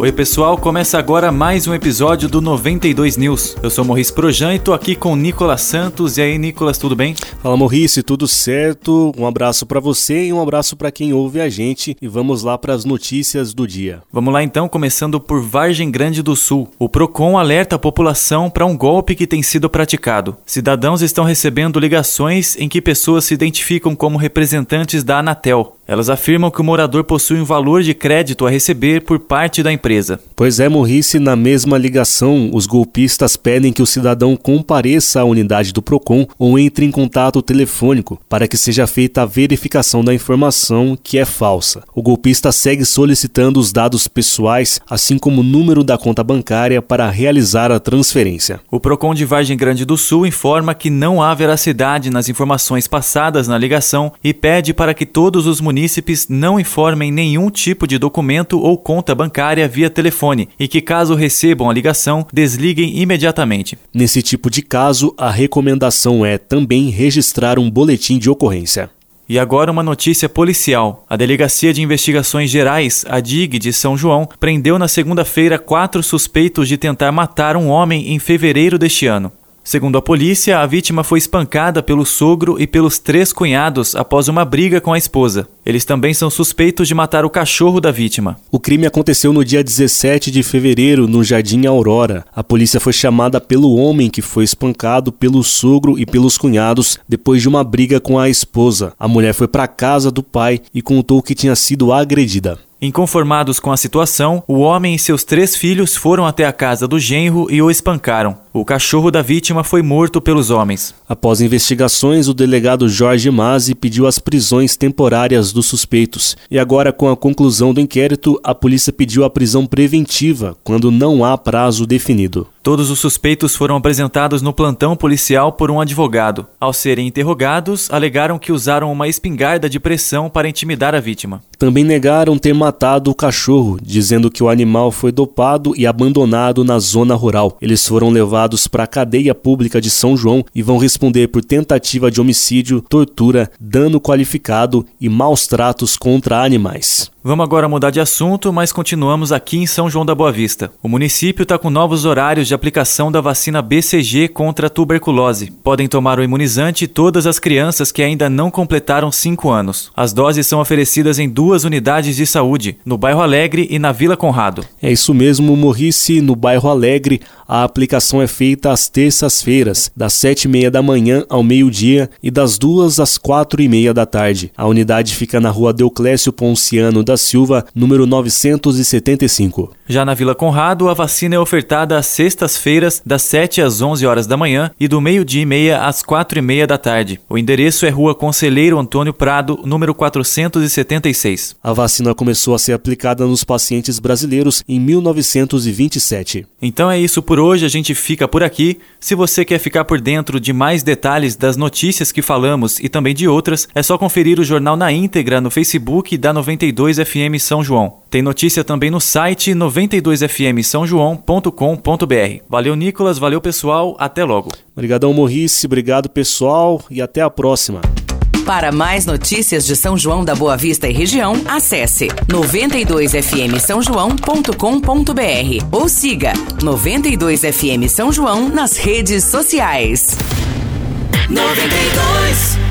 Oi, pessoal, começa agora mais um episódio do 92 News. Eu sou Maurice Projan e tô aqui com Nicolas Santos. E aí, Nicolas, tudo bem? Fala, Maurice, tudo certo? Um abraço para você e um abraço para quem ouve a gente e vamos lá para as notícias do dia. Vamos lá então, começando por Vargem Grande do Sul. O Procon alerta a população para um golpe que tem sido praticado. Cidadãos estão recebendo ligações em que pessoas se identificam como representantes da Anatel. Elas afirmam que o morador possui um valor de crédito a receber por parte da empresa. Pois é, Morrice, na mesma ligação, os golpistas pedem que o cidadão compareça à unidade do Procon ou entre em contato telefônico para que seja feita a verificação da informação que é falsa. O golpista segue solicitando os dados pessoais, assim como o número da conta bancária para realizar a transferência. O Procon de Vargem Grande do Sul informa que não há veracidade nas informações passadas na ligação e pede para que todos os municípios munícipes não informem nenhum tipo de documento ou conta bancária via telefone e que, caso recebam a ligação, desliguem imediatamente. Nesse tipo de caso, a recomendação é também registrar um boletim de ocorrência. E agora uma notícia policial. A Delegacia de Investigações Gerais, a DIG de São João, prendeu na segunda-feira quatro suspeitos de tentar matar um homem em fevereiro deste ano. Segundo a polícia, a vítima foi espancada pelo sogro e pelos três cunhados após uma briga com a esposa. Eles também são suspeitos de matar o cachorro da vítima. O crime aconteceu no dia 17 de fevereiro, no Jardim Aurora. A polícia foi chamada pelo homem que foi espancado pelo sogro e pelos cunhados depois de uma briga com a esposa. A mulher foi para casa do pai e contou que tinha sido agredida. Inconformados com a situação, o homem e seus três filhos foram até a casa do genro e o espancaram. O cachorro da vítima foi morto pelos homens. Após investigações, o delegado Jorge Mazzi pediu as prisões temporárias dos suspeitos. E agora, com a conclusão do inquérito, a polícia pediu a prisão preventiva, quando não há prazo definido. Todos os suspeitos foram apresentados no plantão policial por um advogado. Ao serem interrogados, alegaram que usaram uma espingarda de pressão para intimidar a vítima. Também negaram ter matado o cachorro, dizendo que o animal foi dopado e abandonado na zona rural. Eles foram levados para a cadeia pública de São João e vão responder por tentativa de homicídio, tortura, dano qualificado e maus tratos contra animais. Vamos agora mudar de assunto, mas continuamos aqui em São João da Boa Vista. O município está com novos horários de aplicação da vacina BCG contra a tuberculose. Podem tomar o imunizante todas as crianças que ainda não completaram 5 anos. As doses são oferecidas em duas unidades de saúde, no Bairro Alegre e na Vila Conrado. É isso mesmo, Morrice. No Bairro Alegre, a aplicação é feita às terças-feiras, das sete e meia da manhã ao meio-dia e das duas às quatro e meia da tarde. A unidade fica na rua Deuclésio Ponciano da Silva, número 975. Já na Vila Conrado, a vacina é ofertada às sextas-feiras, das 7 às 11 horas da manhã e do meio-dia e meia às 4 e meia da tarde. O endereço é Rua Conselheiro Antônio Prado, número 476. A vacina começou a ser aplicada nos pacientes brasileiros em 1927. Então é isso por hoje, a gente fica por aqui. Se você quer ficar por dentro de mais detalhes das notícias que falamos e também de outras, é só conferir o jornal na íntegra no Facebook da 92 FM São João. Tem notícia também no site 92fmsãojoão.com.br. Valeu, Nicolas, valeu, pessoal, até logo. Obrigadão, Morrice, obrigado, pessoal, e até a próxima. Para mais notícias de São João da Boa Vista e região, acesse 92fmsãojoão.com.br ou siga 92FM São João nas redes sociais. 92